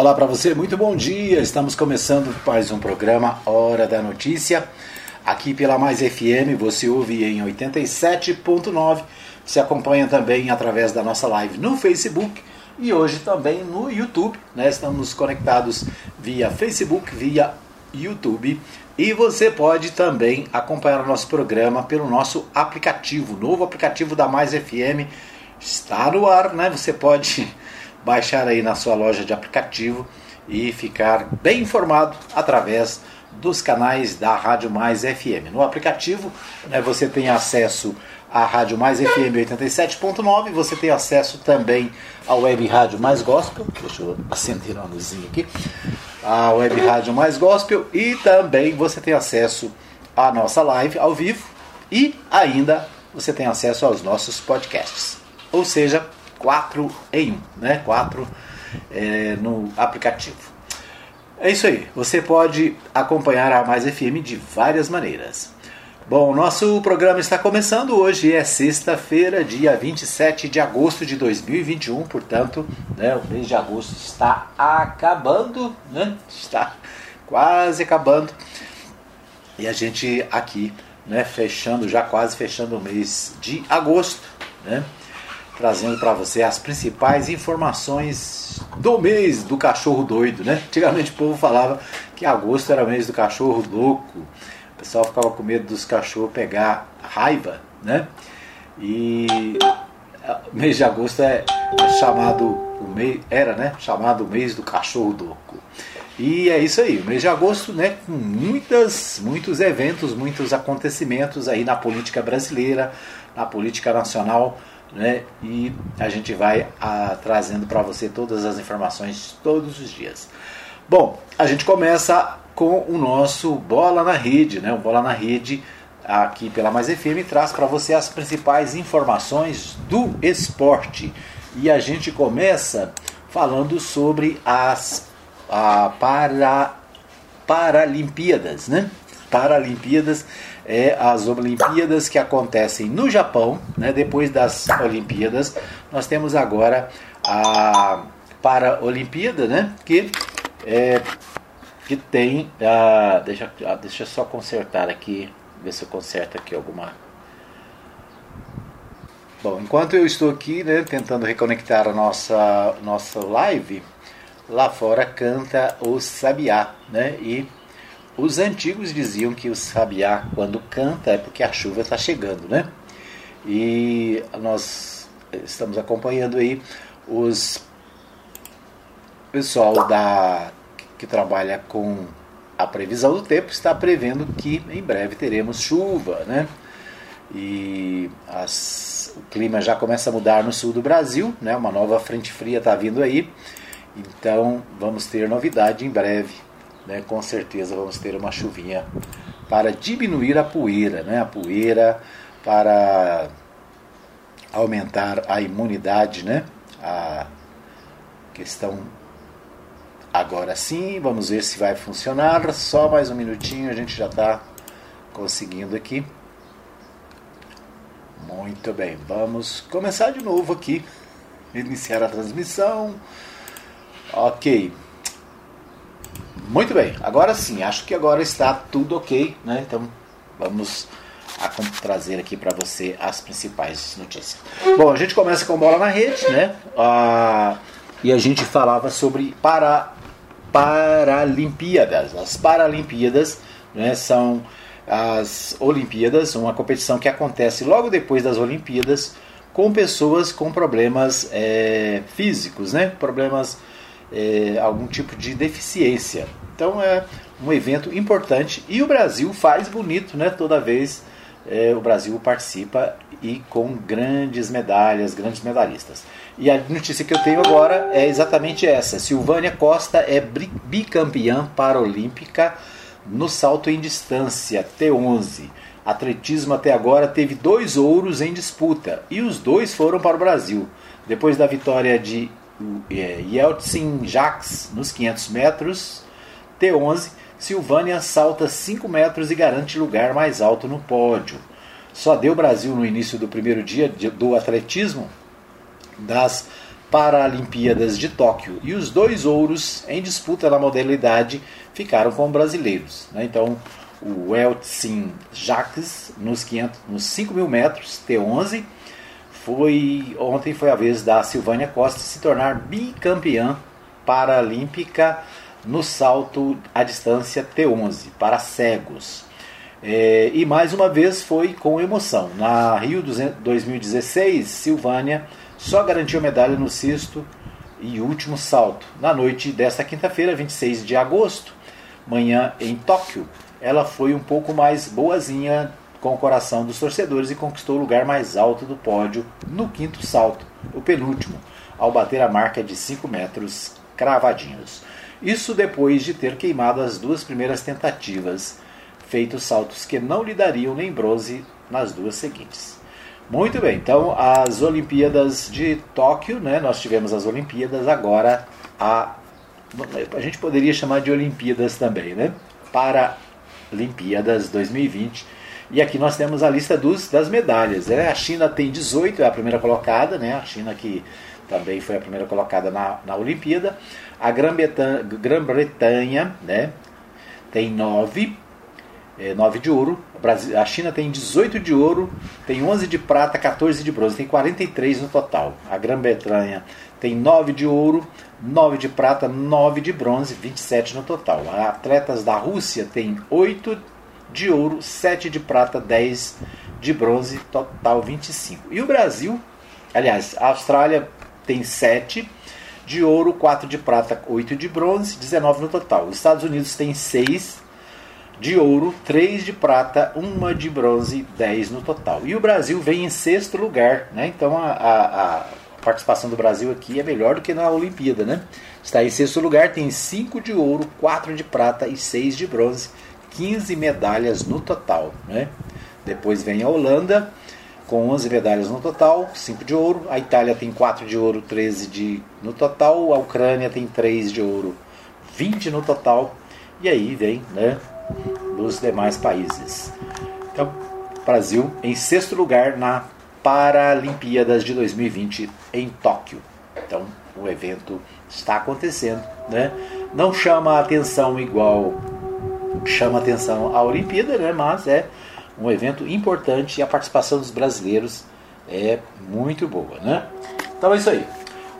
Olá para você, muito bom dia. Estamos começando mais um programa Hora da Notícia. Aqui pela Mais FM, você ouve em 87.9. Se acompanha também através da nossa live no Facebook e hoje também no YouTube. Né? Estamos conectados via Facebook, via YouTube. E você pode também acompanhar o nosso programa pelo nosso aplicativo, novo aplicativo da Mais FM. Está no ar, né? Você pode baixar aí na sua loja de aplicativo e ficar bem informado através dos canais da Rádio Mais FM. No aplicativo, né, você tem acesso à Rádio Mais FM 87.9, você tem acesso também ao Web Rádio Mais Gospel, deixa eu acender uma luzinha aqui, a Web Rádio Mais Gospel e também você tem acesso à nossa live ao vivo e ainda você tem acesso aos nossos podcasts. Ou seja, 4 em 1, né? 4 é, no aplicativo. É isso aí, você pode acompanhar a Mais FM de várias maneiras. Bom, nosso programa está começando hoje, é sexta-feira, dia 27 de agosto de 2021, portanto, né, o mês de agosto está acabando, né? Está quase acabando. E a gente aqui, né, fechando, já quase fechando o mês de agosto, né? Trazendo para você as principais informações do mês do cachorro doido, né? Antigamente o povo falava que agosto era mês do cachorro louco. O pessoal ficava com medo dos cachorros pegar raiva, né? E o mês de agosto é chamado o mês era, né? Chamado o mês do cachorro louco. E é isso aí, o mês de agosto, né, com muitas, muitos eventos, muitos acontecimentos aí na política brasileira, na política nacional, né? E a gente vai a, ah, trazendo para você todas as informações todos os dias. Bom, a gente começa com o nosso Bola na Rede, né? O Bola na Rede aqui pela Mais FM traz para você as principais informações do esporte. E a gente começa falando sobre as a para Paralimpíadas, né? Paralimpíadas é as Olimpíadas que acontecem no Japão, né? depois das Olimpíadas, nós temos agora a Paralimpíada, né? que, é, que tem. A, deixa, deixa eu só consertar aqui, ver se eu conserto aqui alguma. Bom, enquanto eu estou aqui né, tentando reconectar a nossa, nossa live, lá fora canta o Sabiá, né? E os antigos diziam que o sabiá, quando canta, é porque a chuva está chegando, né? E nós estamos acompanhando aí os pessoal da que trabalha com a previsão do tempo está prevendo que em breve teremos chuva, né? E as, o clima já começa a mudar no sul do Brasil, né? Uma nova frente fria está vindo aí, então vamos ter novidade em breve né, com certeza vamos ter uma chuvinha para diminuir a poeira, né, a poeira para aumentar a imunidade, né, a questão agora sim, vamos ver se vai funcionar, só mais um minutinho, a gente já está conseguindo aqui. Muito bem, vamos começar de novo aqui, iniciar a transmissão. Ok. Muito bem, agora sim, acho que agora está tudo ok, né? Então vamos trazer aqui para você as principais notícias. Bom, a gente começa com bola na rede, né? Ah, e a gente falava sobre para Paralimpíadas. As Paralimpíadas né, são as Olimpíadas, uma competição que acontece logo depois das Olimpíadas com pessoas com problemas é, físicos, né? Problemas é, algum tipo de deficiência. Então é um evento importante e o Brasil faz bonito, né? Toda vez é, o Brasil participa e com grandes medalhas, grandes medalhistas. E a notícia que eu tenho agora é exatamente essa: Silvânia Costa é bicampeã paralímpica no salto em distância T11. Atletismo até agora teve dois ouros em disputa e os dois foram para o Brasil. Depois da vitória de é, Yeltsin Jacques nos 500 metros, T11, Silvânia salta 5 metros e garante lugar mais alto no pódio. Só deu Brasil no início do primeiro dia do atletismo das Paralimpíadas de Tóquio. E os dois ouros em disputa na modalidade ficaram com brasileiros. Né? Então, o Eltsin Jacques nos, 500, nos 5 mil metros, T11. Foi, ontem foi a vez da Silvânia Costa se tornar bicampeã paralímpica no salto à distância T11 para cegos. É, e mais uma vez foi com emoção. Na Rio 2016, Silvânia só garantiu medalha no sexto e último salto. Na noite desta quinta-feira, 26 de agosto, manhã em Tóquio, ela foi um pouco mais boazinha com o coração dos torcedores e conquistou o lugar mais alto do pódio no quinto salto, o penúltimo, ao bater a marca de 5 metros cravadinhos. Isso depois de ter queimado as duas primeiras tentativas, feito saltos que não lhe dariam nem bronze nas duas seguintes. Muito bem, então as Olimpíadas de Tóquio, né? Nós tivemos as Olimpíadas, agora a a gente poderia chamar de Olimpíadas também, né? Para Olimpíadas 2020. E aqui nós temos a lista dos, das medalhas. Né? A China tem 18, é a primeira colocada, né? A China que também foi a primeira colocada na, na Olimpíada. A Grã-Bretanha né, tem 9, é, 9 de ouro. A China tem 18 de ouro, tem 11 de prata, 14 de bronze, tem 43 no total. A Grã-Bretanha tem 9 de ouro, 9 de prata, 9 de bronze, 27 no total. Atletas da Rússia têm 8 de ouro, 7 de prata, 10 de bronze, total 25. E o Brasil, aliás, a Austrália tem 7 de ouro, 4 de prata, 8 de bronze, 19 no total. Os Estados Unidos tem 6 de ouro, 3 de prata, 1 de bronze, 10 no total. E o Brasil vem em sexto lugar, né? Então a, a, a participação do Brasil aqui é melhor do que na Olimpíada, né? Está em sexto lugar, tem 5 de ouro, 4 de prata e 6 de bronze, 15 medalhas no total, né? Depois vem a Holanda, com 11 medalhas no total, 5 de ouro. A Itália tem 4 de ouro, 13 de, no total. A Ucrânia tem 3 de ouro, 20 no total. E aí vem né, dos demais países. Então, Brasil em sexto lugar na Paralimpíadas de 2020 em Tóquio. Então, o evento está acontecendo. Né? Não chama atenção igual chama atenção a Olimpíada, né? mas é um evento importante e a participação dos brasileiros é muito boa, né? Então é isso aí.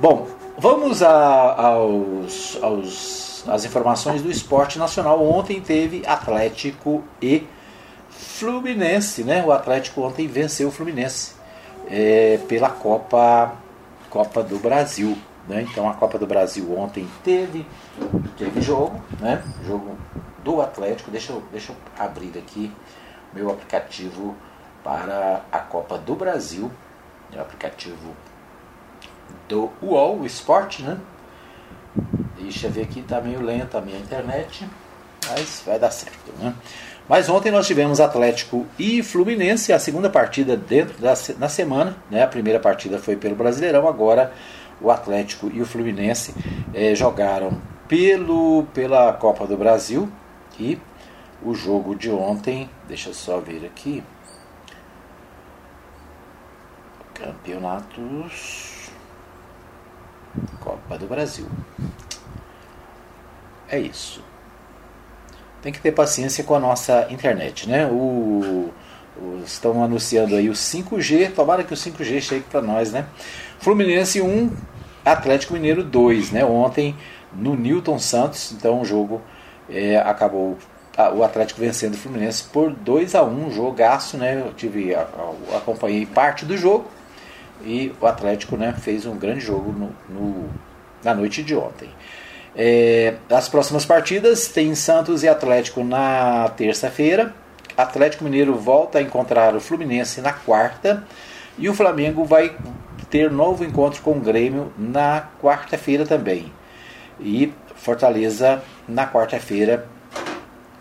Bom, vamos a, aos, aos, às informações do esporte nacional. Ontem teve Atlético e Fluminense, né? O Atlético ontem venceu o Fluminense é, pela Copa, Copa do Brasil. Né? Então a Copa do Brasil ontem teve, teve jogo, né? Jogo do Atlético. Deixa eu, deixa eu abrir aqui meu aplicativo para a Copa do Brasil, é o aplicativo do UOL, o Esporte, né? Deixa eu ver aqui, tá meio lenta a minha internet, mas vai dar certo, né? Mas ontem nós tivemos Atlético e Fluminense, a segunda partida dentro da na semana, né? A primeira partida foi pelo Brasileirão, agora o Atlético e o Fluminense eh, jogaram pelo pela Copa do Brasil e o jogo de ontem, deixa só ver aqui. Campeonatos Copa do Brasil. É isso. Tem que ter paciência com a nossa internet, né? O, o estão anunciando aí o 5G, tomara que o 5G chegue para nós, né? Fluminense 1, Atlético Mineiro 2, né? Ontem no Newton Santos, então o jogo é, acabou o Atlético vencendo o Fluminense por 2 a 1 um jogaço, né? Eu tive, acompanhei parte do jogo e o Atlético né, fez um grande jogo no, no na noite de ontem. É, as próximas partidas tem Santos e Atlético na terça-feira. Atlético Mineiro volta a encontrar o Fluminense na quarta e o Flamengo vai ter novo encontro com o Grêmio na quarta-feira também. E Fortaleza na quarta-feira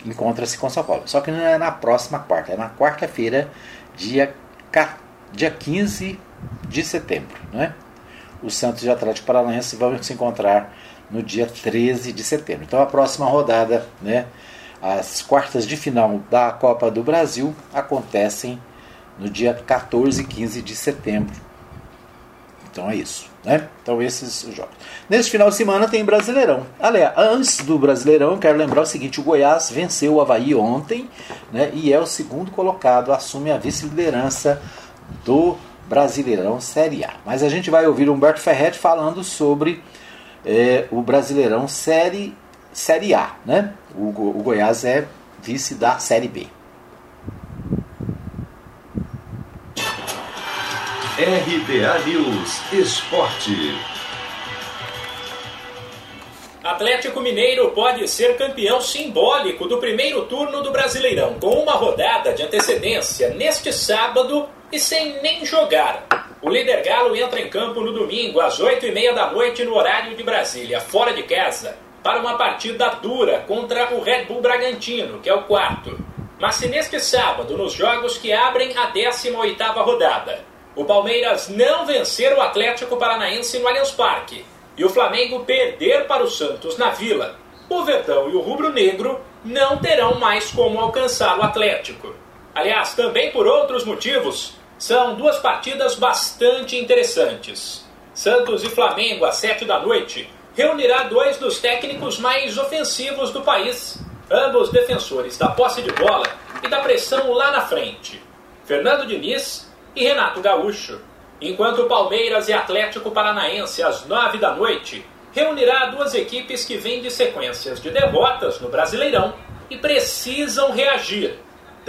encontra-se com São Paulo. Só que não é na próxima quarta, é na quarta-feira, dia, dia 15 de setembro. Né? O Santos e o Atlético Paranaense vão se encontrar no dia 13 de setembro. Então a próxima rodada, né, as quartas de final da Copa do Brasil acontecem no dia 14 e 15 de setembro. Então é isso. Né? Então esses os jogos. Neste final de semana tem Brasileirão. Aliás, antes do Brasileirão, quero lembrar o seguinte: o Goiás venceu o Havaí ontem né, e é o segundo colocado, assume a vice-liderança do Brasileirão Série A. Mas a gente vai ouvir Humberto Ferretti falando sobre é, o Brasileirão Série, Série A. Né? O, o Goiás é vice da Série B. RBA News Esporte. Atlético Mineiro pode ser campeão simbólico do primeiro turno do Brasileirão, com uma rodada de antecedência neste sábado e sem nem jogar. O líder Galo entra em campo no domingo, às 8h30 da noite, no horário de Brasília, fora de casa, para uma partida dura contra o Red Bull Bragantino, que é o quarto. Mas se neste sábado, nos jogos que abrem a 18ª rodada, o Palmeiras não vencer o Atlético Paranaense no Allianz Parque e o Flamengo perder para o Santos na Vila, o Verdão e o Rubro Negro não terão mais como alcançar o Atlético. Aliás, também por outros motivos, são duas partidas bastante interessantes. Santos e Flamengo, às sete da noite, reunirá dois dos técnicos mais ofensivos do país, ambos defensores da posse de bola e da pressão lá na frente. Fernando Diniz e Renato Gaúcho. Enquanto Palmeiras e Atlético Paranaense, às nove da noite, reunirá duas equipes que vêm de sequências de derrotas no Brasileirão e precisam reagir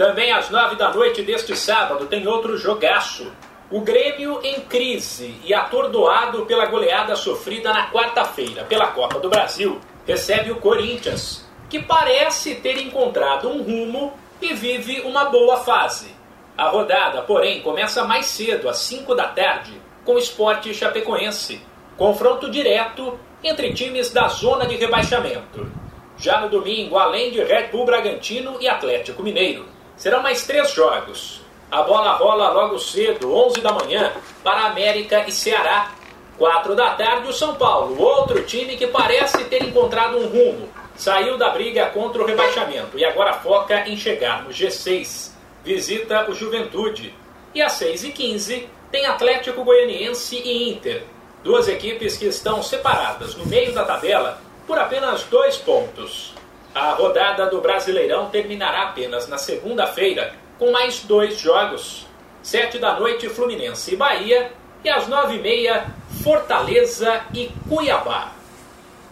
também às nove da noite deste sábado tem outro jogaço. O Grêmio em crise e atordoado pela goleada sofrida na quarta-feira pela Copa do Brasil, recebe o Corinthians, que parece ter encontrado um rumo e vive uma boa fase. A rodada, porém, começa mais cedo, às 5 da tarde, com o Esporte Chapecoense, confronto direto entre times da zona de rebaixamento. Já no domingo, além de Red Bull Bragantino e Atlético Mineiro, Serão mais três jogos. A bola rola logo cedo, 11 da manhã, para América e Ceará. 4 da tarde, o São Paulo, outro time que parece ter encontrado um rumo. Saiu da briga contra o rebaixamento e agora foca em chegar no G6. Visita o Juventude. E às 6h15 tem Atlético Goianiense e Inter. Duas equipes que estão separadas no meio da tabela por apenas dois pontos. A rodada do Brasileirão terminará apenas na segunda-feira, com mais dois jogos. Sete da noite, Fluminense e Bahia, e às nove e meia, Fortaleza e Cuiabá.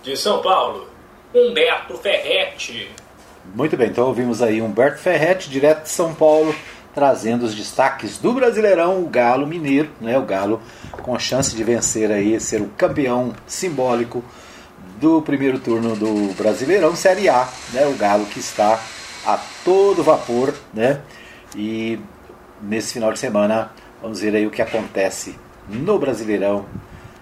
De São Paulo, Humberto Ferretti. Muito bem, então ouvimos aí Humberto Ferretti, direto de São Paulo, trazendo os destaques do Brasileirão, o Galo Mineiro, né, o Galo com chance de vencer aí, ser o campeão simbólico do primeiro turno do Brasileirão Série A, né? O Galo que está a todo vapor, né? E nesse final de semana vamos ver aí o que acontece no Brasileirão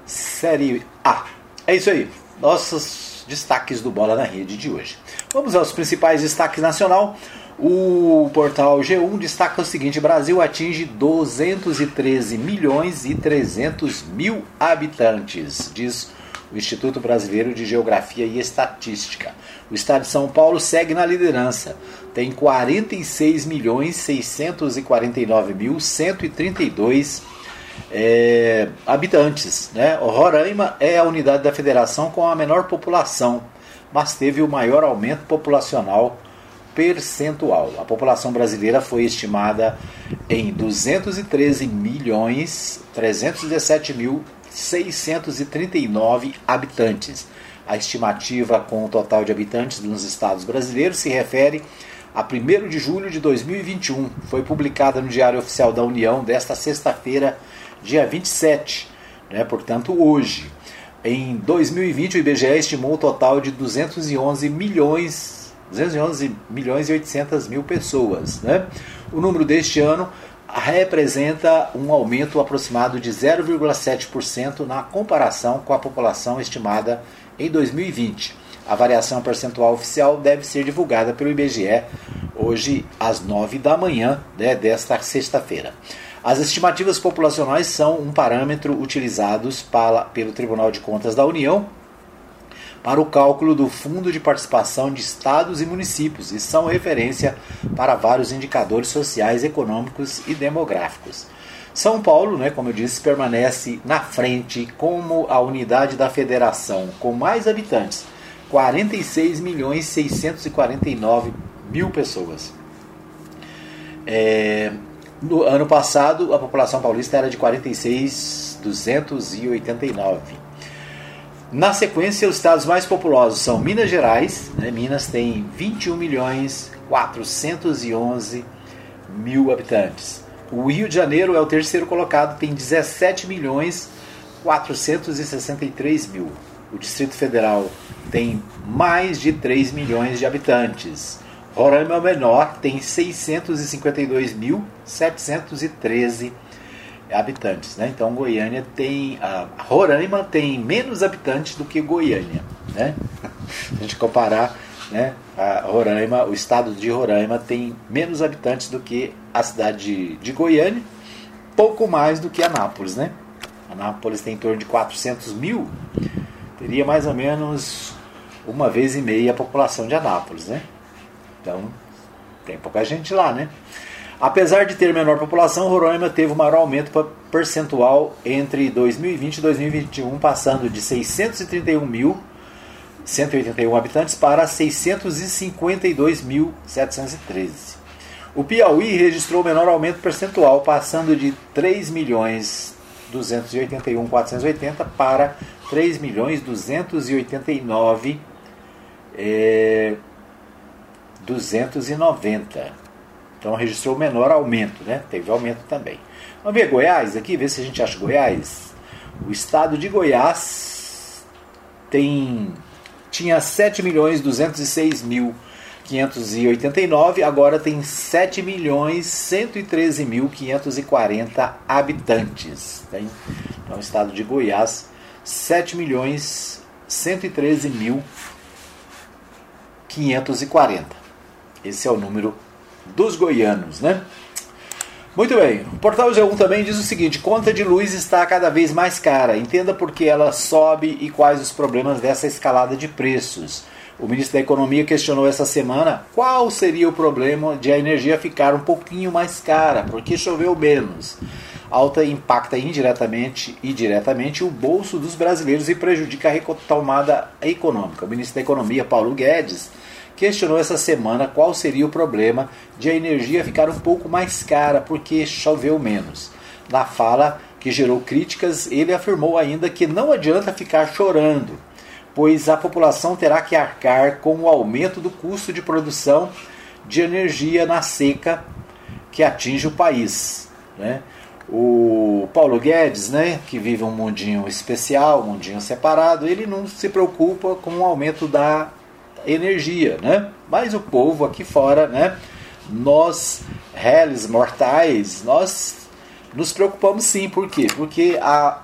Série A. É isso aí. Nossos destaques do Bola na Rede de hoje. Vamos aos principais destaques nacional. O portal G1 destaca o seguinte: Brasil atinge 213 milhões e 300 mil habitantes, diz o Instituto Brasileiro de Geografia e Estatística. O estado de São Paulo segue na liderança, tem 46 milhões 649 mil 132 é, habitantes. Né? O Roraima é a unidade da federação com a menor população, mas teve o maior aumento populacional percentual. A população brasileira foi estimada em 213 milhões 317 mil 639 habitantes. A estimativa com o total de habitantes nos estados brasileiros se refere a 1 de julho de 2021. Foi publicada no Diário Oficial da União desta sexta-feira, dia 27, né, portanto hoje. Em 2020, o IBGE estimou o total de 211 milhões 211 milhões e 800 mil pessoas. Né? O número deste ano representa um aumento aproximado de 0,7% na comparação com a população estimada em 2020. A variação percentual oficial deve ser divulgada pelo IBGE hoje às 9 da manhã né, desta sexta-feira. As estimativas populacionais são um parâmetro utilizado pelo Tribunal de Contas da União para o cálculo do Fundo de Participação de Estados e Municípios e são referência para vários indicadores sociais, econômicos e demográficos. São Paulo, né, como eu disse, permanece na frente como a unidade da federação com mais habitantes, 46 milhões 649 mil pessoas. É, no ano passado, a população paulista era de 46.289. Na sequência, os estados mais populosos são Minas Gerais. Né? Minas tem 21 milhões 411 mil habitantes. O Rio de Janeiro é o terceiro colocado, tem 17 milhões 463 mil. O Distrito Federal tem mais de 3 milhões de habitantes. Roraima é o menor, tem 652.713 habitantes. Né? Então Goiânia tem. Roraima tem menos habitantes do que Goiânia. Né? Se a gente comparar né? Roraima, o estado de Roraima tem menos habitantes do que a cidade de, de Goiânia, pouco mais do que Anápolis, né? Anápolis tem em torno de 400 mil, teria mais ou menos uma vez e meia a população de Anápolis, né? Então, tem pouca gente lá, né? Apesar de ter menor população, Roraima teve o maior aumento percentual entre 2020 e 2021, passando de 631 mil 181 habitantes para 652.713. O Piauí registrou o menor aumento percentual, passando de 3 milhões 281.480 para 3 milhões 289 é, 290. Então registrou o menor aumento, né? Teve aumento também. Vamos ver Goiás aqui, ver se a gente acha Goiás. O estado de Goiás tem tinha 7 milhões 206 mil 589, agora tem 7 milhões 113 mil 540 habitantes. Tem, então, o estado de Goiás, 7 milhões 113 mil 540. Esse é o número dos goianos, né? Muito bem. O portal G1 também diz o seguinte: conta de luz está cada vez mais cara. Entenda por que ela sobe e quais os problemas dessa escalada de preços. O ministro da Economia questionou essa semana qual seria o problema de a energia ficar um pouquinho mais cara, porque choveu menos. Alta impacta indiretamente e diretamente o bolso dos brasileiros e prejudica a retomada econômica. O ministro da Economia, Paulo Guedes, questionou essa semana qual seria o problema de a energia ficar um pouco mais cara porque choveu menos. Na fala que gerou críticas, ele afirmou ainda que não adianta ficar chorando, pois a população terá que arcar com o aumento do custo de produção de energia na seca que atinge o país. Né? O Paulo Guedes, né, que vive um mundinho especial, um mundinho separado, ele não se preocupa com o aumento da energia, né? Mas o povo aqui fora, né? Nós, réis mortais, nós nos preocupamos sim. Por quê? Porque a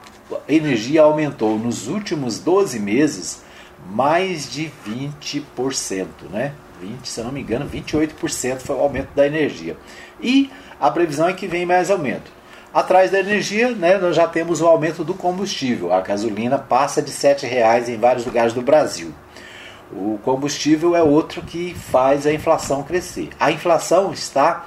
energia aumentou nos últimos 12 meses mais de 20%, né? 20, se eu não me engano, 28% foi o aumento da energia. E a previsão é que vem mais aumento. Atrás da energia, né, nós já temos o aumento do combustível. A gasolina passa de R$ 7,00 em vários lugares do Brasil. O combustível é outro que faz a inflação crescer. A inflação está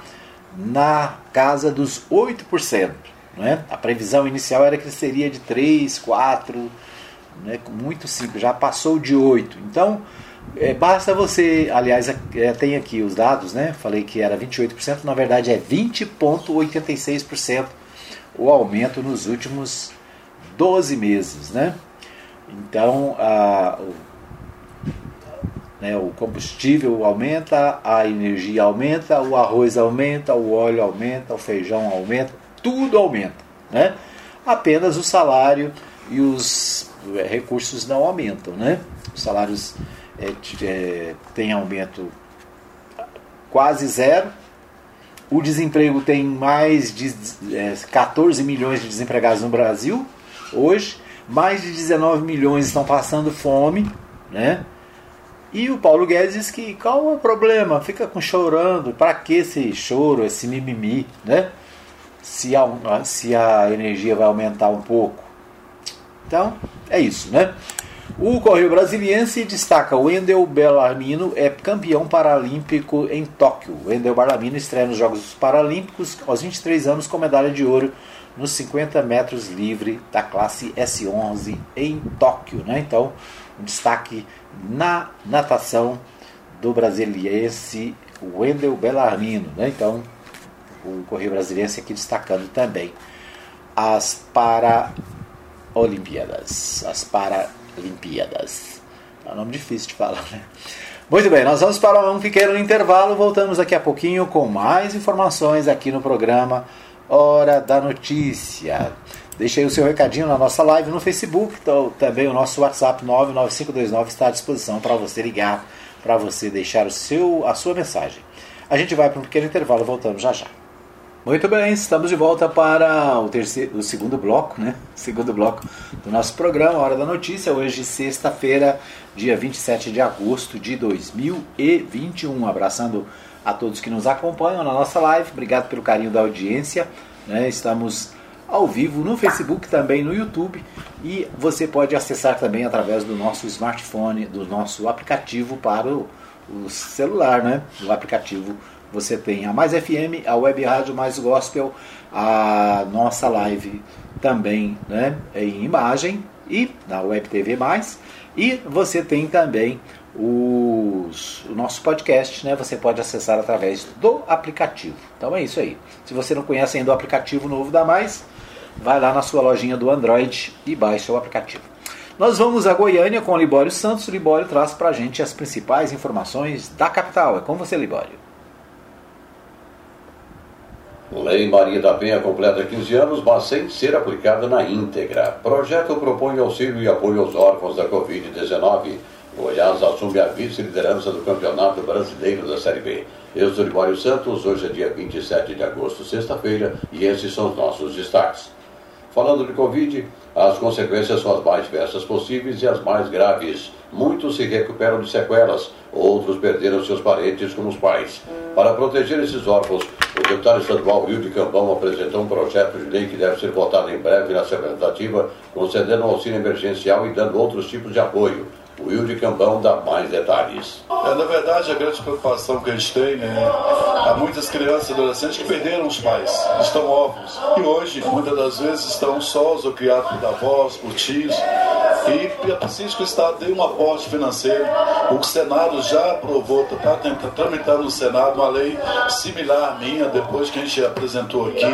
na casa dos 8%. Né? A previsão inicial era que seria de 3, 4, né? muito simples, já passou de 8. Então, é, basta você, aliás, é, tem aqui os dados, né? Falei que era 28%, na verdade é 20,86% o aumento nos últimos 12 meses, né? Então, a, né? O combustível aumenta, a energia aumenta, o arroz aumenta, o óleo aumenta, o feijão aumenta, tudo aumenta. Né? Apenas o salário e os é, recursos não aumentam. Né? Os salários é, é, têm aumento quase zero. O desemprego tem mais de é, 14 milhões de desempregados no Brasil hoje. Mais de 19 milhões estão passando fome. Né? E o Paulo Guedes diz que qual é o problema? Fica com chorando, para que esse choro, esse mimimi, né? Se a, se a energia vai aumentar um pouco. Então, é isso, né? O Correio Brasiliense destaca o Wendel Bellarmino é campeão paralímpico em Tóquio. Wendel Bellarmino estreia nos Jogos Paralímpicos aos 23 anos com medalha de ouro nos 50 metros livre da classe S11 em Tóquio. Né? Então, um destaque na natação do brasiliense Wendel Bellarmino. Né? Então, o Correio Brasiliense aqui destacando também as Paraolimpíadas. As Paralimpíadas. É um nome difícil de falar, né? Muito bem, nós vamos para um pequeno intervalo. Voltamos daqui a pouquinho com mais informações aqui no programa Hora da Notícia. Deixe aí o seu recadinho na nossa live no Facebook, então, também o nosso WhatsApp 99529 está à disposição para você ligar, para você deixar o seu, a sua mensagem. A gente vai para um pequeno intervalo, voltamos já já. Muito bem, estamos de volta para o, terceiro, o segundo bloco, né? Segundo bloco do nosso programa, Hora da Notícia. Hoje, sexta-feira, dia 27 de agosto de 2021. Abraçando a todos que nos acompanham na nossa live. Obrigado pelo carinho da audiência. Né? Estamos ao vivo no Facebook, também no YouTube. E você pode acessar também através do nosso smartphone, do nosso aplicativo para o, o celular, né? O aplicativo você tem a Mais FM, a Web Rádio Mais Gospel, a nossa live também né, em imagem e na Web TV Mais. E você tem também os, o nosso podcast, né? Você pode acessar através do aplicativo. Então é isso aí. Se você não conhece ainda o aplicativo novo da Mais, vai lá na sua lojinha do Android e baixa o aplicativo. Nós vamos a Goiânia com o Libório Santos. O Libório traz para a gente as principais informações da capital. É com você, Libório. Lei Maria da Penha completa 15 anos, mas sem ser aplicada na íntegra. Projeto propõe auxílio e apoio aos órfãos da Covid-19. Goiás assume a vice-liderança do Campeonato Brasileiro da Série B. Eu sou Libório Santos, hoje é dia 27 de agosto, sexta-feira, e esses são os nossos destaques. Falando de Covid, as consequências são as mais diversas possíveis e as mais graves. Muitos se recuperam de sequelas, outros perderam seus parentes como os pais. Para proteger esses órfãos, o deputado estadual Rio de Cambão apresentou um projeto de lei que deve ser votado em breve na Assembleia Legislativa, concedendo um auxílio emergencial e dando outros tipos de apoio. O Will de Cambão dá mais detalhes. É, na verdade, a grande preocupação que a gente tem né, há muitas crianças e adolescentes que perderam os pais, estão órfãos. E hoje, muitas das vezes, estão sós ou criados por avós, por tios. E é preciso que o Estado dê um aporte financeiro. O Senado já aprovou, está tá, tá tramitando no Senado uma lei similar à minha, depois que a gente apresentou aqui,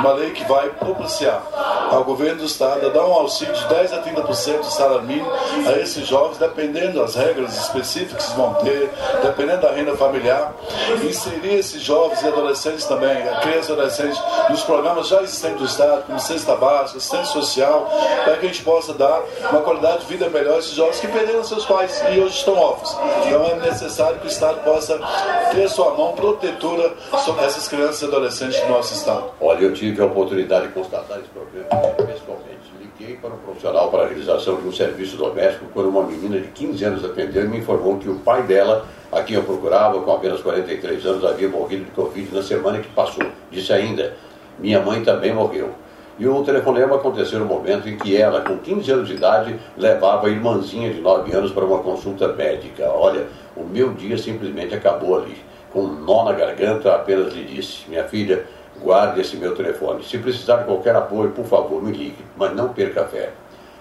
uma lei que vai propiciar ao governo do Estado dar um auxílio de 10 a 30% do salário mínimo a esses jovens, dependendo das regras específicas que vão ter, dependendo da renda familiar, inserir esses jovens e adolescentes também, crianças e adolescentes, nos programas já existentes do Estado, como cesta básica, assistência social, para que a gente possa dar uma qualidade de vida melhor a esses jovens que perderam seus pais e hoje estão órfãos. Então é necessário que o Estado possa ter sua mão protetora sobre essas crianças e adolescentes do nosso Estado. Olha, eu tive a oportunidade de constatar esse problema pessoalmente. Liguei para um profissional para a realização de um serviço doméstico quando uma menina de 15 anos atendeu e me informou que o pai dela, a quem eu procurava com apenas 43 anos, havia morrido de Covid na semana que passou. Disse ainda, minha mãe também morreu. E o telefonema aconteceu no momento em que ela, com 15 anos de idade, levava a irmãzinha de 9 anos para uma consulta médica. Olha, o meu dia simplesmente acabou ali. Com um nó na garganta, apenas lhe disse: Minha filha, guarde esse meu telefone. Se precisar de qualquer apoio, por favor, me ligue, mas não perca a fé.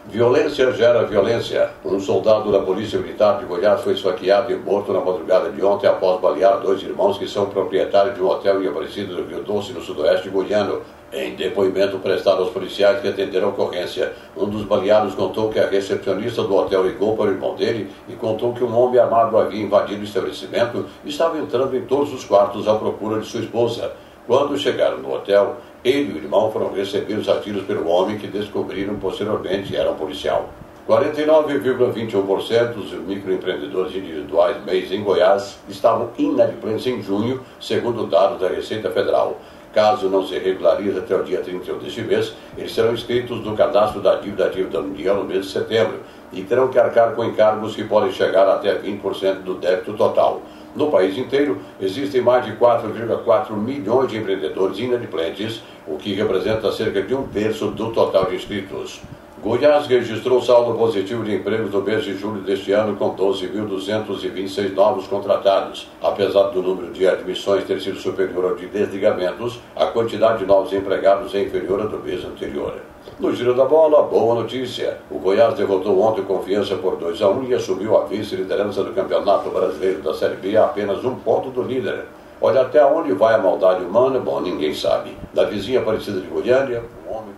Violência gera violência. Um soldado da Polícia Militar de Goiás foi esfaqueado e morto na madrugada de ontem após balear dois irmãos que são proprietários de um hotel em Aparecida do Rio Doce, no sudoeste goiano. Em depoimento prestado aos policiais que atenderam a ocorrência, um dos baleados contou que a recepcionista do hotel ligou para o irmão dele e contou que um homem armado havia invadido o estabelecimento e estava entrando em todos os quartos à procura de sua esposa. Quando chegaram no hotel, ele e o irmão foram recebidos a tiros pelo homem que descobriram posteriormente era um policial. 49,21% dos microempreendedores individuais mês em Goiás estavam inadimplentes em junho, segundo dados da Receita Federal. Caso não se regularize até o dia 31 deste mês, eles serão inscritos no cadastro da dívida ativa da União no mês de setembro e terão que arcar com encargos que podem chegar até 20% do débito total. No país inteiro, existem mais de 4,4 milhões de empreendedores inadimplentes, o que representa cerca de um terço do total de inscritos. Goiás registrou saldo positivo de empregos no mês de julho deste ano, com 12.226 novos contratados. Apesar do número de admissões ter sido superior ao de desligamentos, a quantidade de novos empregados é inferior à do mês anterior. No giro da bola, boa notícia. O Goiás derrotou ontem Confiança por 2 a 1 e assumiu a vice-liderança do Campeonato Brasileiro da Série B a apenas um ponto do líder. Olha até onde vai a maldade humana, bom, ninguém sabe. Da vizinha Aparecida de Goiânia, um homem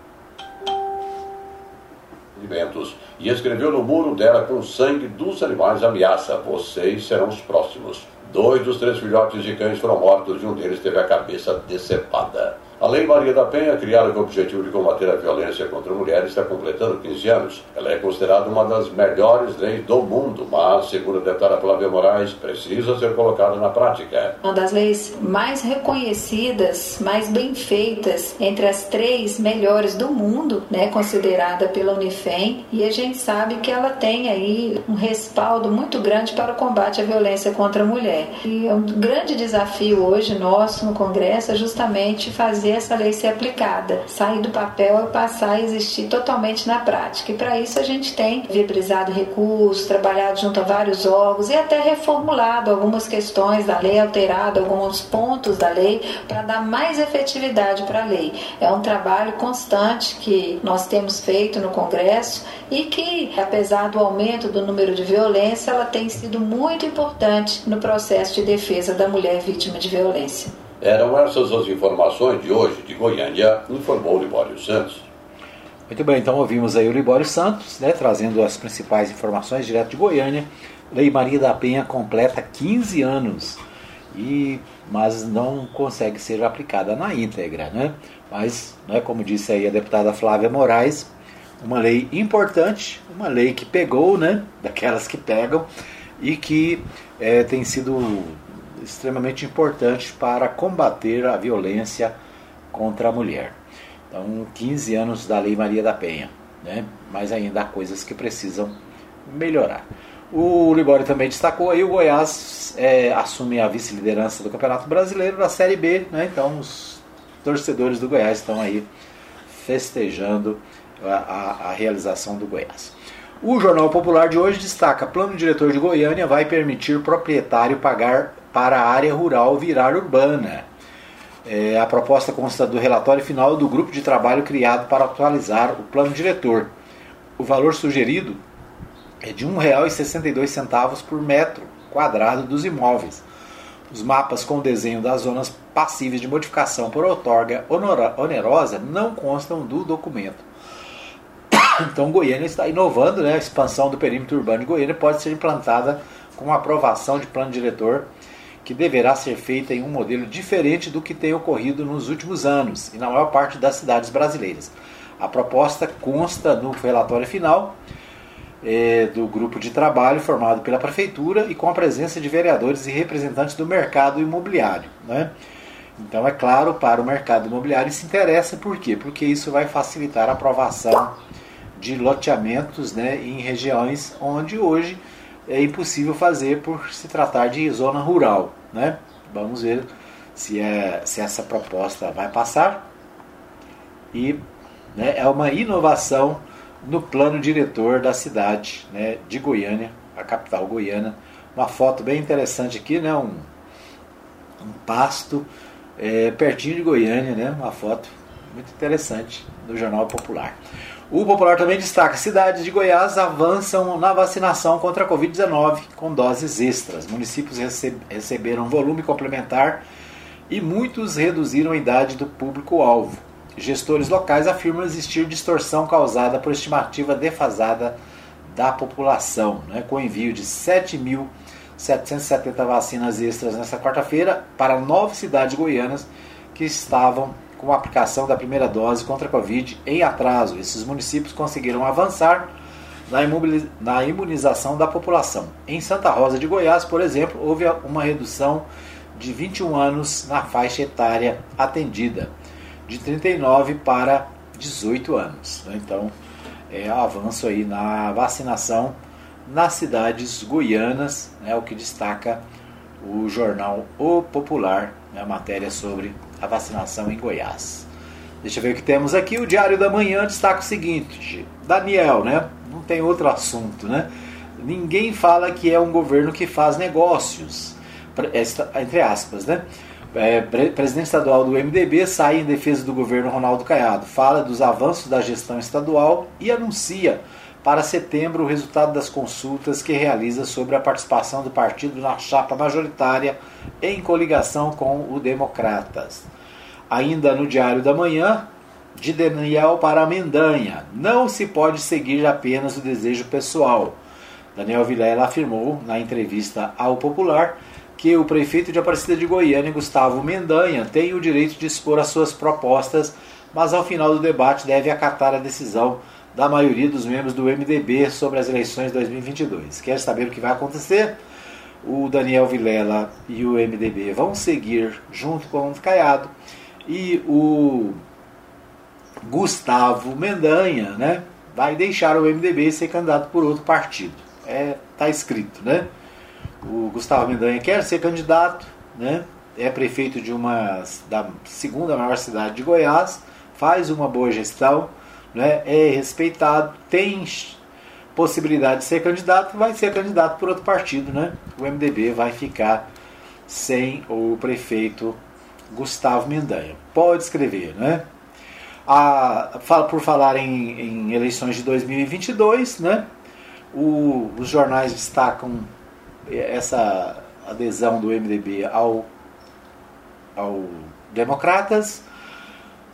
e escreveu no muro dela com sangue dos animais ameaça: Vocês serão os próximos. Dois dos três filhotes de cães foram mortos e um deles teve a cabeça decepada. A Lei Maria da Penha, criada com o objetivo de combater a violência contra mulheres, está completando 15 anos. Ela é considerada uma das melhores leis do mundo, mas, segundo a deputada Flávia Moraes, precisa ser colocada na prática. Uma das leis mais reconhecidas, mais bem feitas, entre as três melhores do mundo, né, considerada pela Unifem, e a gente sabe que ela tem aí um respaldo muito grande para o combate à violência contra a mulher. E é um grande desafio hoje nosso no Congresso é justamente fazer fazer essa lei ser aplicada, sair do papel e passar a existir totalmente na prática. E para isso a gente tem viabilizado recursos, trabalhado junto a vários órgãos e até reformulado algumas questões da lei, alterado alguns pontos da lei para dar mais efetividade para a lei. É um trabalho constante que nós temos feito no Congresso e que, apesar do aumento do número de violência, ela tem sido muito importante no processo de defesa da mulher vítima de violência. Eram essas as informações de hoje de Goiânia, informou Libório Santos. Muito bem, então ouvimos aí o Libório Santos, né, trazendo as principais informações direto de Goiânia. Lei Maria da Penha completa 15 anos, e, mas não consegue ser aplicada na íntegra. Né? Mas, né, como disse aí a deputada Flávia Moraes, uma lei importante, uma lei que pegou, né, daquelas que pegam, e que é, tem sido extremamente importante para combater a violência contra a mulher. Então, 15 anos da Lei Maria da Penha, né? mas ainda há coisas que precisam melhorar. O Libório também destacou aí o Goiás é, assume a vice-liderança do Campeonato Brasileiro da Série B, né? então os torcedores do Goiás estão aí festejando a, a, a realização do Goiás. O Jornal Popular de hoje destaca: Plano diretor de Goiânia vai permitir proprietário pagar para a área rural virar urbana. É, a proposta consta do relatório final do grupo de trabalho criado para atualizar o plano diretor. O valor sugerido é de R$ 1,62 por metro quadrado dos imóveis. Os mapas com desenho das zonas passíveis de modificação por outorga onerosa não constam do documento. Então Goiânia está inovando, né? a expansão do perímetro urbano de Goiânia pode ser implantada com aprovação de plano diretor que deverá ser feita em um modelo diferente do que tem ocorrido nos últimos anos e na maior parte das cidades brasileiras. A proposta consta no relatório final é, do grupo de trabalho formado pela Prefeitura e com a presença de vereadores e representantes do mercado imobiliário. Né? Então, é claro, para o mercado imobiliário se interessa, por quê? Porque isso vai facilitar a aprovação de loteamentos né, em regiões onde hoje é impossível fazer por se tratar de zona rural. Né? Vamos ver se, é, se essa proposta vai passar. E né, é uma inovação no plano diretor da cidade né, de Goiânia, a capital goiana. Uma foto bem interessante aqui, né, um, um pasto é, pertinho de Goiânia, né, uma foto muito interessante do Jornal Popular. O Popular também destaca: cidades de Goiás avançam na vacinação contra a Covid-19 com doses extras. Municípios receberam volume complementar e muitos reduziram a idade do público-alvo. Gestores locais afirmam existir distorção causada por estimativa defasada da população, né, com envio de 7.770 vacinas extras nesta quarta-feira para nove cidades goianas que estavam com a aplicação da primeira dose contra a Covid em atraso. Esses municípios conseguiram avançar na imunização da população. Em Santa Rosa de Goiás, por exemplo, houve uma redução de 21 anos na faixa etária atendida, de 39 para 18 anos. Então, é avanço aí na vacinação nas cidades goianas, é o que destaca o jornal O Popular, né, a matéria sobre a vacinação em Goiás. Deixa eu ver o que temos aqui. O Diário da Manhã destaca o seguinte: Daniel, né? Não tem outro assunto, né? Ninguém fala que é um governo que faz negócios, entre aspas, né? É, presidente estadual do MDB sai em defesa do governo Ronaldo Caiado, fala dos avanços da gestão estadual e anuncia para setembro o resultado das consultas que realiza sobre a participação do partido na chapa majoritária em coligação com o Democratas. Ainda no Diário da Manhã, de Daniel para Mendanha, não se pode seguir apenas o desejo pessoal. Daniel Vilela afirmou na entrevista ao Popular que o prefeito de Aparecida de Goiânia, Gustavo Mendanha, tem o direito de expor as suas propostas, mas ao final do debate deve acatar a decisão da maioria dos membros do MDB sobre as eleições de 2022. Quer saber o que vai acontecer? O Daniel Vilela e o MDB vão seguir junto com o Caiado e o Gustavo Mendanha, né, vai deixar o MDB e ser candidato por outro partido. É, tá escrito, né? O Gustavo Mendanha quer ser candidato, né? É prefeito de uma da segunda maior cidade de Goiás, faz uma boa gestão, né? É respeitado, tem possibilidade de ser candidato, vai ser candidato por outro partido, né? O MDB vai ficar sem o prefeito Gustavo Mendanha. Pode escrever, né? A, por falar em, em eleições de 2022, né? O, os jornais destacam essa adesão do MDB ao, ao Democratas.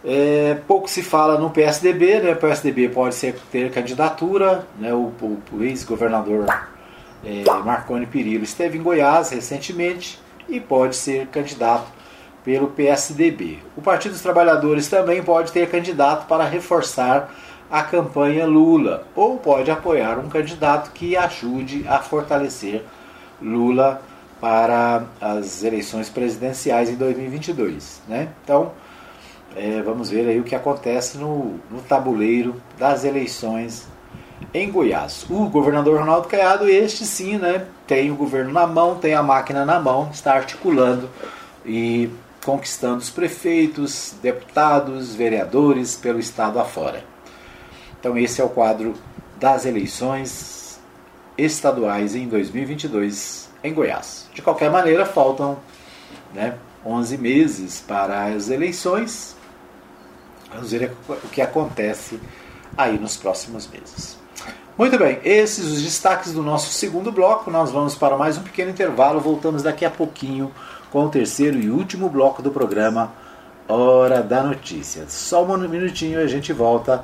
É, pouco se fala no PSDB, né? o PSDB pode ser, ter candidatura, né? o, o, o ex-governador é, Marconi Perillo esteve em Goiás recentemente e pode ser candidato pelo PSDB. O Partido dos Trabalhadores também pode ter candidato para reforçar a campanha Lula, ou pode apoiar um candidato que ajude a fortalecer Lula para as eleições presidenciais em 2022. Né? Então, é, vamos ver aí o que acontece no, no tabuleiro das eleições em Goiás. O governador Ronaldo Caiado, este sim, né, tem o governo na mão, tem a máquina na mão, está articulando e conquistando os prefeitos, deputados, vereadores pelo estado afora. Então esse é o quadro das eleições estaduais em 2022 em Goiás. De qualquer maneira, faltam né, 11 meses para as eleições. Vamos ver o que acontece aí nos próximos meses. Muito bem, esses os destaques do nosso segundo bloco. Nós vamos para mais um pequeno intervalo. Voltamos daqui a pouquinho com o terceiro e último bloco do programa Hora da Notícia. Só um minutinho e a gente volta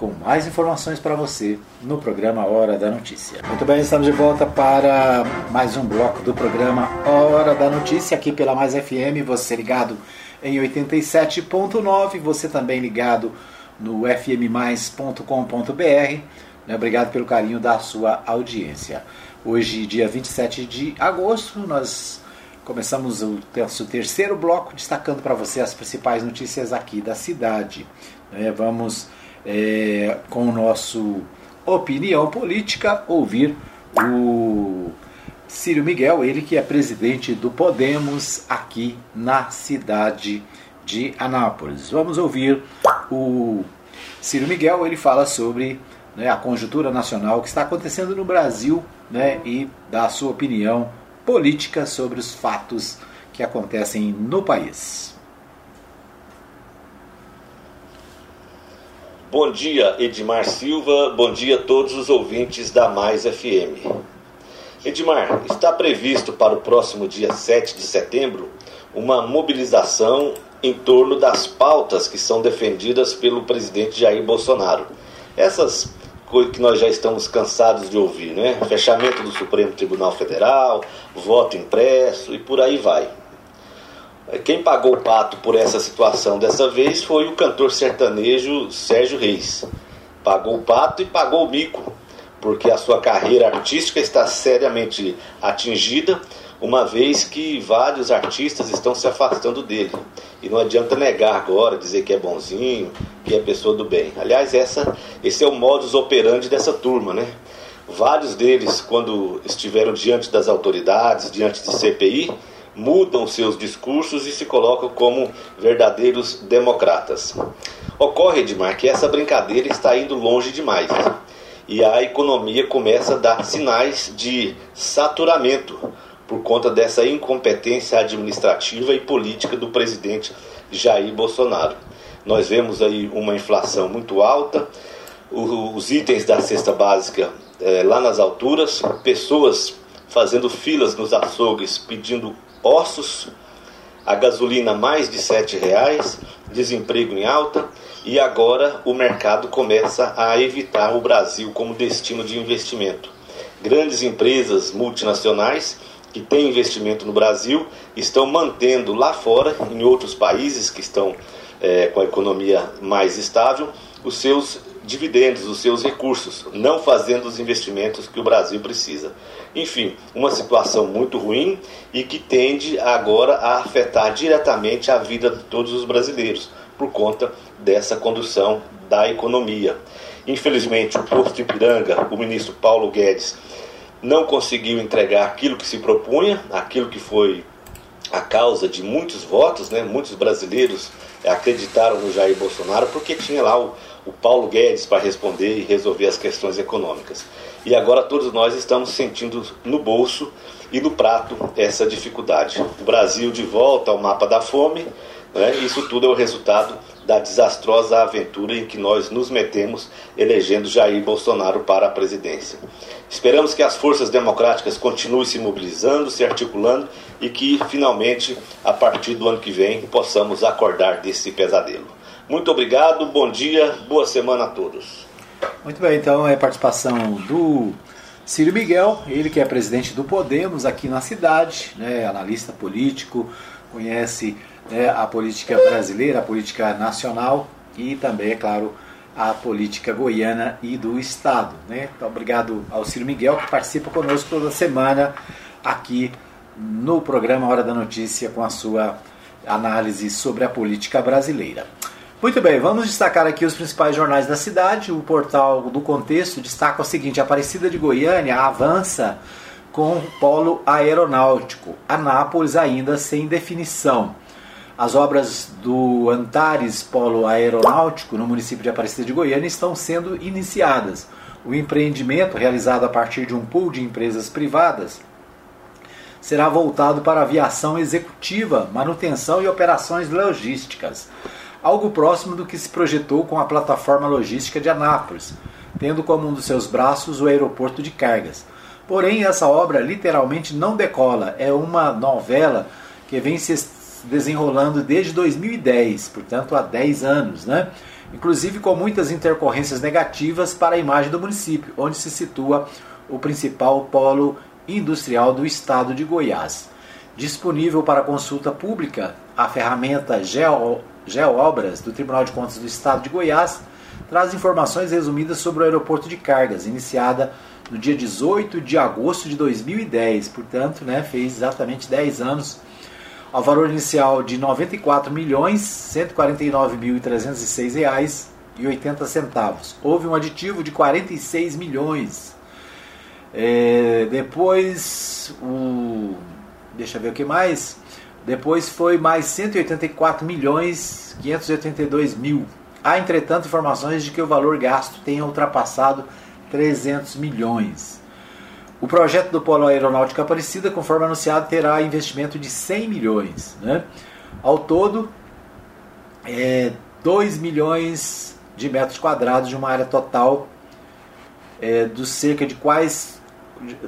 com mais informações para você no programa Hora da Notícia. Muito bem, estamos de volta para mais um bloco do programa Hora da Notícia aqui pela Mais FM, você ligado em 87.9, você também ligado no fmmais.com.br. Né? Obrigado pelo carinho da sua audiência. Hoje, dia 27 de agosto, nós começamos o nosso terceiro bloco destacando para você as principais notícias aqui da cidade. Né? Vamos é, com o nosso Opinião Política, ouvir o Círio Miguel, ele que é presidente do Podemos aqui na cidade de Anápolis. Vamos ouvir o Círio Miguel, ele fala sobre né, a conjuntura nacional que está acontecendo no Brasil né, e dá a sua opinião política sobre os fatos que acontecem no país. Bom dia, Edmar Silva. Bom dia a todos os ouvintes da Mais FM. Edmar, está previsto para o próximo dia 7 de setembro uma mobilização em torno das pautas que são defendidas pelo presidente Jair Bolsonaro. Essas coisas que nós já estamos cansados de ouvir, né? Fechamento do Supremo Tribunal Federal, voto impresso e por aí vai. Quem pagou o pato por essa situação dessa vez foi o cantor sertanejo Sérgio Reis. Pagou o pato e pagou o mico, porque a sua carreira artística está seriamente atingida, uma vez que vários artistas estão se afastando dele. E não adianta negar agora, dizer que é bonzinho, que é pessoa do bem. Aliás, essa, esse é o modus operandi dessa turma, né? Vários deles, quando estiveram diante das autoridades, diante de CPI, mudam seus discursos e se colocam como verdadeiros democratas. Ocorre, Edmar, que essa brincadeira está indo longe demais e a economia começa a dar sinais de saturamento por conta dessa incompetência administrativa e política do presidente Jair Bolsonaro. Nós vemos aí uma inflação muito alta, os itens da cesta básica é, lá nas alturas, pessoas fazendo filas nos açougues pedindo ossos, a gasolina mais de sete reais, desemprego em alta e agora o mercado começa a evitar o Brasil como destino de investimento. Grandes empresas multinacionais que têm investimento no Brasil estão mantendo lá fora, em outros países que estão é, com a economia mais estável, os seus dividendos, os seus recursos, não fazendo os investimentos que o Brasil precisa. Enfim, uma situação muito ruim e que tende agora a afetar diretamente a vida de todos os brasileiros, por conta dessa condução da economia. Infelizmente, o posto de Ipiranga, o ministro Paulo Guedes, não conseguiu entregar aquilo que se propunha, aquilo que foi a causa de muitos votos, né? muitos brasileiros acreditaram no Jair Bolsonaro porque tinha lá o, o Paulo Guedes para responder e resolver as questões econômicas. E agora todos nós estamos sentindo no bolso e no prato essa dificuldade. O Brasil de volta ao mapa da fome, né? isso tudo é o resultado da desastrosa aventura em que nós nos metemos elegendo Jair Bolsonaro para a presidência. Esperamos que as forças democráticas continuem se mobilizando, se articulando e que, finalmente, a partir do ano que vem, possamos acordar desse pesadelo. Muito obrigado, bom dia, boa semana a todos. Muito bem, então é a participação do Círio Miguel, ele que é presidente do Podemos aqui na cidade, né, analista político, conhece né, a política brasileira, a política nacional e também, é claro, a política goiana e do Estado. Né? Então, obrigado ao Ciro Miguel, que participa conosco toda semana aqui no programa Hora da Notícia com a sua análise sobre a política brasileira. Muito bem, vamos destacar aqui os principais jornais da cidade. O portal do Contexto destaca o seguinte: Aparecida de Goiânia avança com o polo aeronáutico. Anápolis ainda sem definição. As obras do Antares Polo Aeronáutico, no município de Aparecida de Goiânia, estão sendo iniciadas. O empreendimento, realizado a partir de um pool de empresas privadas, será voltado para aviação executiva, manutenção e operações logísticas, algo próximo do que se projetou com a plataforma logística de Anápolis, tendo como um dos seus braços o aeroporto de cargas. Porém, essa obra literalmente não decola, é uma novela que vem se desenrolando desde 2010, portanto há 10 anos, né? inclusive com muitas intercorrências negativas para a imagem do município, onde se situa o principal polo industrial do estado de Goiás. Disponível para consulta pública, a ferramenta Geo, GeoObras do Tribunal de Contas do Estado de Goiás traz informações resumidas sobre o aeroporto de cargas, iniciada no dia 18 de agosto de 2010, portanto, né, fez exatamente 10 anos ao valor inicial de R$ 94.149.306,80. Houve um aditivo de 46 milhões. É, depois, o, deixa eu ver o que mais. Depois foi mais 184 milhões 582 mil. Há, entretanto, informações de que o valor gasto tenha ultrapassado 300 milhões. O projeto do Polo Aeronáutica Aparecida, conforme anunciado, terá investimento de 100 milhões. Né? Ao todo, é, 2 milhões de metros quadrados de uma área total é, dos cerca de quais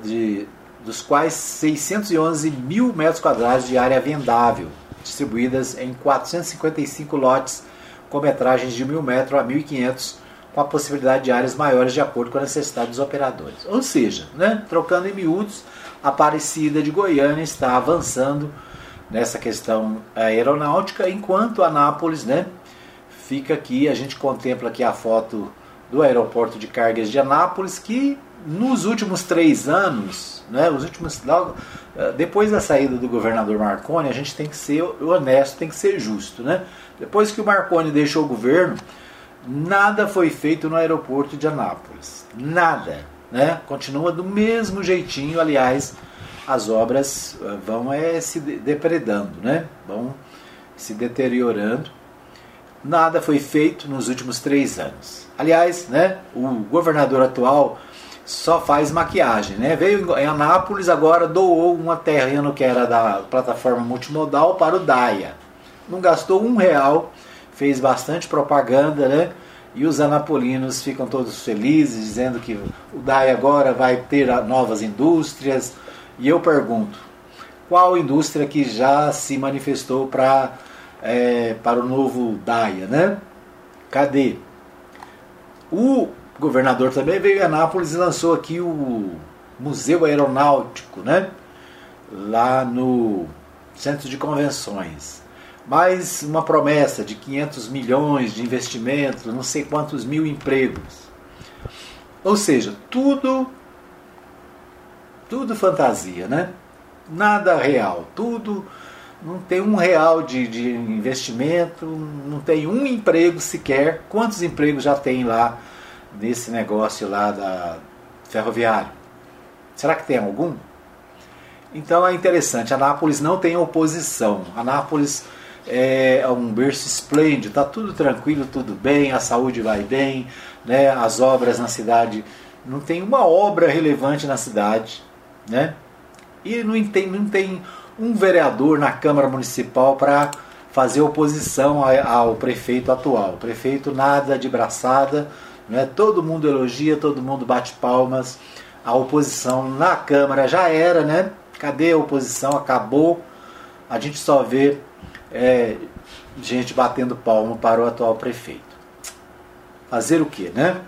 de, dos quais 611 mil metros quadrados de área vendável, distribuídas em 455 lotes com metragens de 1.000 metros a 1.500 com a possibilidade de áreas maiores de acordo com a necessidade dos operadores. Ou seja, né, trocando em miúdos, a Aparecida de Goiânia está avançando nessa questão aeronáutica, enquanto Anápolis né, fica aqui, a gente contempla aqui a foto do aeroporto de cargas de Anápolis, que nos últimos três anos, né, os últimos, eh, depois da saída do governador Marconi, a gente tem que ser honesto, tem que ser justo. Né? Depois que o Marconi deixou o governo, nada foi feito no aeroporto de Anápolis. Nada. Né? Continua do mesmo jeitinho, aliás, as obras eh, vão é, se depredando, né? vão se deteriorando. Nada foi feito nos últimos três anos. Aliás, né, o governador atual só faz maquiagem. Né? Veio em Anápolis, agora doou um terreno que era da plataforma multimodal para o DAIA. Não gastou um real, fez bastante propaganda, né? E os anapolinos ficam todos felizes, dizendo que o DAIA agora vai ter novas indústrias. E eu pergunto, qual indústria que já se manifestou pra, é, para o novo DAIA, né? Cadê? O governador também veio em Anápolis e lançou aqui o Museu Aeronáutico, né? Lá no Centro de Convenções. Mais uma promessa de 500 milhões de investimento, não sei quantos mil empregos. Ou seja, tudo tudo fantasia, né? Nada real, tudo não tem um real de, de investimento, não tem um emprego sequer. Quantos empregos já tem lá nesse negócio lá da ferroviária? Será que tem algum? Então é interessante, Anápolis não tem oposição. Anápolis é um berço esplêndido, está tudo tranquilo, tudo bem, a saúde vai bem, né? as obras na cidade, não tem uma obra relevante na cidade, né? e não tem, não tem um vereador na Câmara Municipal para fazer oposição ao prefeito atual. O prefeito nada de braçada, né? todo mundo elogia, todo mundo bate palmas. A oposição na Câmara já era, né? Cadê a oposição? Acabou. A gente só vê é, gente batendo palmo para o atual prefeito. Fazer o que, né?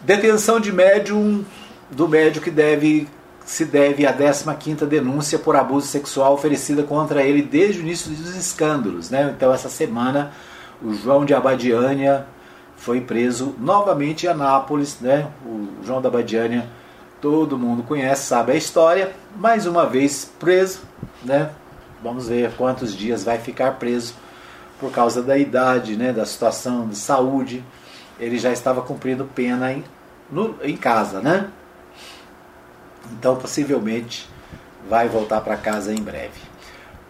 Detenção de médium do médium que deve se deve à 15ª denúncia por abuso sexual oferecida contra ele desde o início dos escândalos. Né? Então essa semana o João de Abadiânia foi preso novamente em Anápolis. Né? O João da Abadiânia todo mundo conhece, sabe a história. Mais uma vez preso. Né? Vamos ver quantos dias vai ficar preso por causa da idade, né? da situação de saúde. Ele já estava cumprindo pena em, no, em casa, né? Então, possivelmente, vai voltar para casa em breve.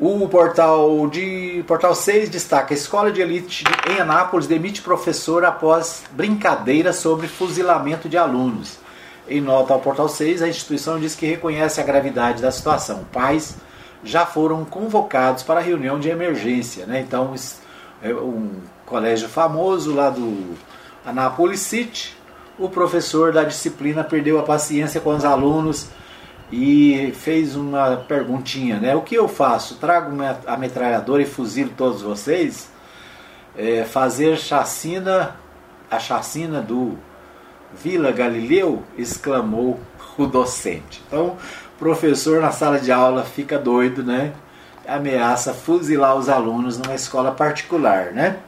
O portal de portal 6 destaca: escola de elite em Anápolis demite professor após brincadeira sobre fuzilamento de alunos. Em nota ao portal 6, a instituição diz que reconhece a gravidade da situação. Pais já foram convocados para reunião de emergência. Né? Então, é um colégio famoso lá do Anápolis City o professor da disciplina perdeu a paciência com os alunos e fez uma perguntinha, né? O que eu faço? Trago a metralhadora e fuzilo todos vocês? É, fazer chacina, a chacina do Vila Galileu? exclamou o docente. Então, o professor na sala de aula fica doido, né? Ameaça fuzilar os alunos numa escola particular, né?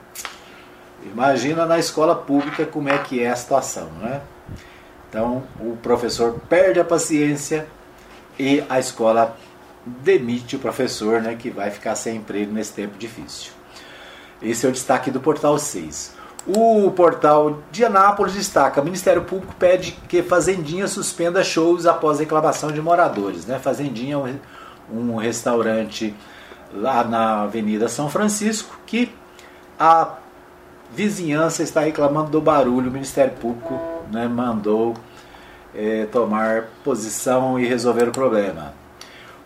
Imagina na escola pública como é que é a situação, né? Então o professor perde a paciência e a escola demite o professor, né, que vai ficar sem emprego nesse tempo difícil. Esse é o destaque do portal 6. O portal de Anápolis destaca: Ministério Público pede que Fazendinha suspenda shows após reclamação de moradores. Né? Fazendinha é um, um restaurante lá na Avenida São Francisco que a vizinhança está reclamando do barulho, o Ministério Público né, mandou é, tomar posição e resolver o problema.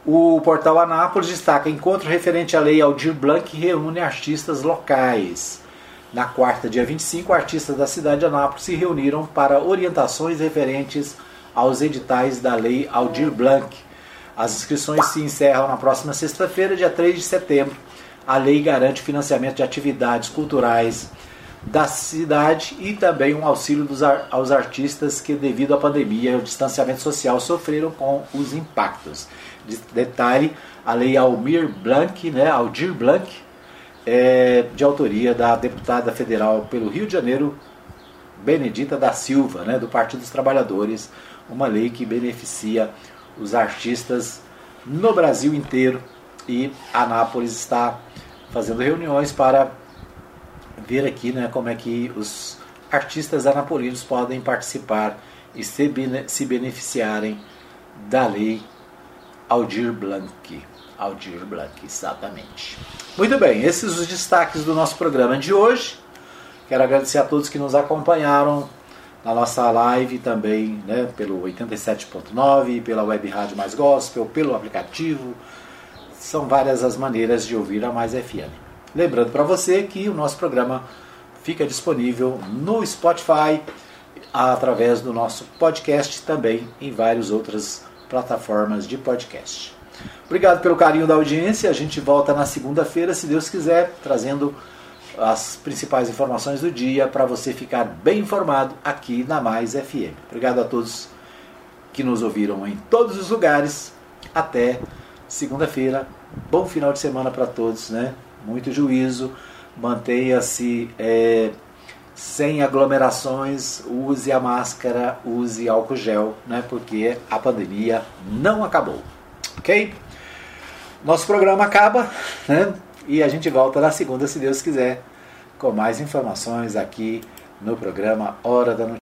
O portal Anápolis destaca encontro referente à lei Aldir Blanc reúne artistas locais. Na quarta, dia 25, artistas da cidade de Anápolis se reuniram para orientações referentes aos editais da lei Aldir Blanc. As inscrições se encerram na próxima sexta-feira, dia 3 de setembro. A lei garante financiamento de atividades culturais da cidade e também um auxílio dos, aos artistas que, devido à pandemia e ao distanciamento social, sofreram com os impactos. De, detalhe, a lei Almir Blanc, né, Aldir Blanc, é, de autoria da deputada federal pelo Rio de Janeiro, Benedita da Silva, né, do Partido dos Trabalhadores, uma lei que beneficia os artistas no Brasil inteiro e Anápolis está fazendo reuniões para ver aqui né, como é que os artistas anapolinos podem participar e se, se beneficiarem da lei Aldir Blanc. Aldir Blanc, exatamente. Muito bem, esses os destaques do nosso programa de hoje. Quero agradecer a todos que nos acompanharam na nossa live também, né, pelo 87.9, pela web rádio Mais Gospel, pelo aplicativo. São várias as maneiras de ouvir a Mais FM. Lembrando para você que o nosso programa fica disponível no Spotify, através do nosso podcast também em várias outras plataformas de podcast. Obrigado pelo carinho da audiência. A gente volta na segunda-feira, se Deus quiser, trazendo as principais informações do dia para você ficar bem informado aqui na Mais FM. Obrigado a todos que nos ouviram em todos os lugares. Até segunda-feira. Bom final de semana para todos, né? Muito juízo. Mantenha-se é, sem aglomerações, use a máscara, use álcool gel, né? Porque a pandemia não acabou. Ok? Nosso programa acaba, né? E a gente volta na segunda, se Deus quiser, com mais informações aqui no programa Hora da Notícia.